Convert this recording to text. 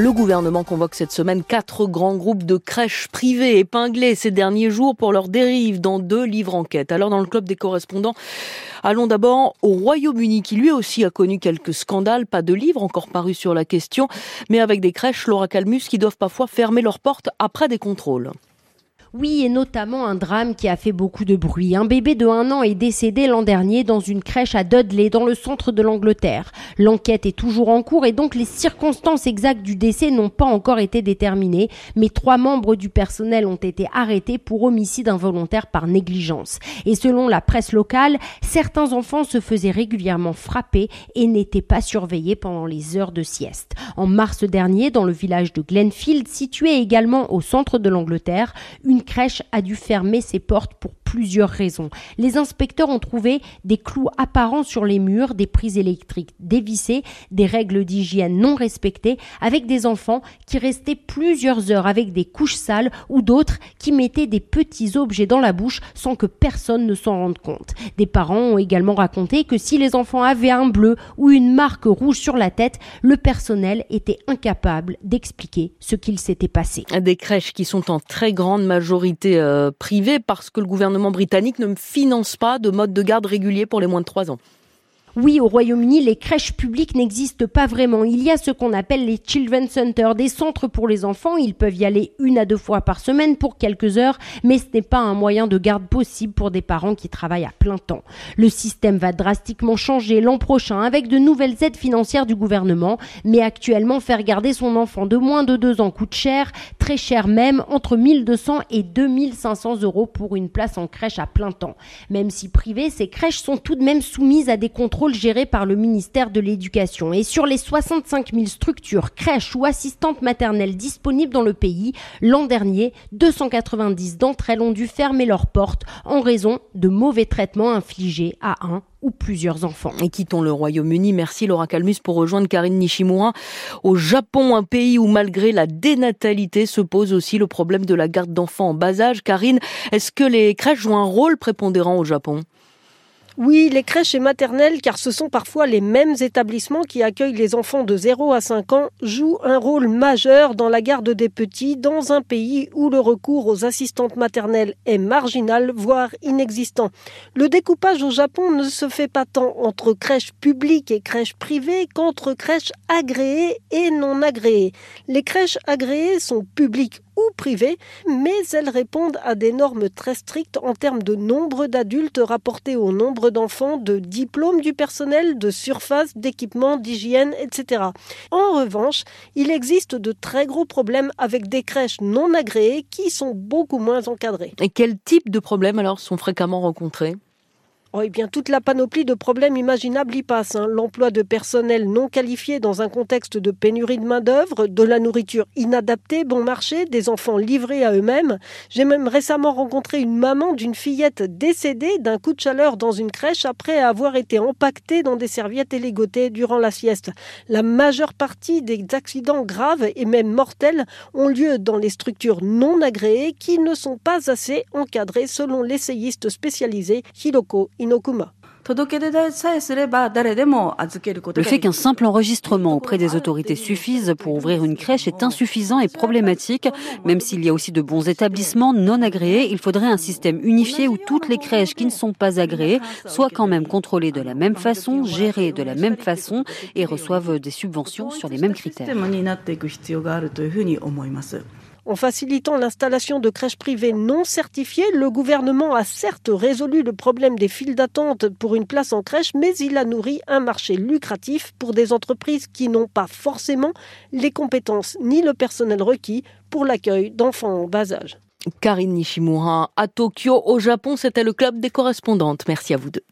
Le gouvernement convoque cette semaine quatre grands groupes de crèches privées épinglés ces derniers jours pour leur dérive dans deux livres enquête. Alors dans le club des correspondants, allons d'abord au Royaume-Uni qui lui aussi a connu quelques scandales, pas de livres encore parus sur la question, mais avec des crèches Laura Calmus qui doivent parfois fermer leurs portes après des contrôles. Oui, et notamment un drame qui a fait beaucoup de bruit. Un bébé de un an est décédé l'an dernier dans une crèche à Dudley, dans le centre de l'Angleterre. L'enquête est toujours en cours et donc les circonstances exactes du décès n'ont pas encore été déterminées, mais trois membres du personnel ont été arrêtés pour homicide involontaire par négligence. Et selon la presse locale, certains enfants se faisaient régulièrement frapper et n'étaient pas surveillés pendant les heures de sieste. En mars dernier, dans le village de Glenfield, situé également au centre de l'Angleterre, une crèche a dû fermer ses portes pour plusieurs raisons. Les inspecteurs ont trouvé des clous apparents sur les murs, des prises électriques dévissées, des règles d'hygiène non respectées, avec des enfants qui restaient plusieurs heures avec des couches sales ou d'autres qui mettaient des petits objets dans la bouche sans que personne ne s'en rende compte. Des parents ont également raconté que si les enfants avaient un bleu ou une marque rouge sur la tête, le personnel était incapable d'expliquer ce qu'il s'était passé. Des crèches qui sont en très grande majorité euh, privée parce que le gouvernement britannique ne finance pas de mode de garde régulier pour les moins de 3 ans. Oui, au Royaume-Uni, les crèches publiques n'existent pas vraiment. Il y a ce qu'on appelle les Children's Centers, des centres pour les enfants. Ils peuvent y aller une à deux fois par semaine pour quelques heures, mais ce n'est pas un moyen de garde possible pour des parents qui travaillent à plein temps. Le système va drastiquement changer l'an prochain avec de nouvelles aides financières du gouvernement, mais actuellement faire garder son enfant de moins de deux ans coûte cher, très cher même, entre 1200 et 2500 euros pour une place en crèche à plein temps. Même si privées, ces crèches sont tout de même soumises à des contrôles géré par le ministère de l'Éducation. Et sur les 65 000 structures, crèches ou assistantes maternelles disponibles dans le pays, l'an dernier, 290 d'entre elles ont dû fermer leurs portes en raison de mauvais traitements infligés à un ou plusieurs enfants. Et quittons le Royaume-Uni. Merci Laura Calmus pour rejoindre Karine Nishimura. Au Japon, un pays où malgré la dénatalité se pose aussi le problème de la garde d'enfants en bas âge. Karine, est-ce que les crèches jouent un rôle prépondérant au Japon? Oui, les crèches et maternelles, car ce sont parfois les mêmes établissements qui accueillent les enfants de 0 à 5 ans, jouent un rôle majeur dans la garde des petits dans un pays où le recours aux assistantes maternelles est marginal, voire inexistant. Le découpage au Japon ne se fait pas tant entre crèches publiques et crèches privées qu'entre crèches agréées et non agréées. Les crèches agréées sont publiques ou privées, mais elles répondent à des normes très strictes en termes de nombre d'adultes rapportés au nombre d'enfants, de diplômes du personnel, de surface, d'équipement, d'hygiène, etc. En revanche, il existe de très gros problèmes avec des crèches non agréées qui sont beaucoup moins encadrées. Et quels types de problèmes alors sont fréquemment rencontrés? Oh, eh bien, toute la panoplie de problèmes imaginables y passe. Hein. L'emploi de personnel non qualifié dans un contexte de pénurie de main-d'œuvre, de la nourriture inadaptée, bon marché, des enfants livrés à eux-mêmes. J'ai même récemment rencontré une maman d'une fillette décédée d'un coup de chaleur dans une crèche après avoir été empaquetée dans des serviettes élégotées durant la sieste. La majeure partie des accidents graves et même mortels ont lieu dans les structures non agréées qui ne sont pas assez encadrées selon l'essayiste spécialisé Hiroko Le fait qu'un simple enregistrement auprès des autorités suffise pour ouvrir une crèche est insuffisant et problématique. Même s'il y a aussi de bons établissements non agréés, il faudrait un système unifié où toutes les crèches qui ne sont pas agréées soient quand même contrôlées de la même façon, gérées de la même façon et reçoivent des subventions sur les mêmes critères. En facilitant l'installation de crèches privées non certifiées, le gouvernement a certes résolu le problème des files d'attente pour une place en crèche, mais il a nourri un marché lucratif pour des entreprises qui n'ont pas forcément les compétences ni le personnel requis pour l'accueil d'enfants en bas âge. Karine Nishimura à Tokyo, au Japon, c'était le club des correspondantes. Merci à vous deux.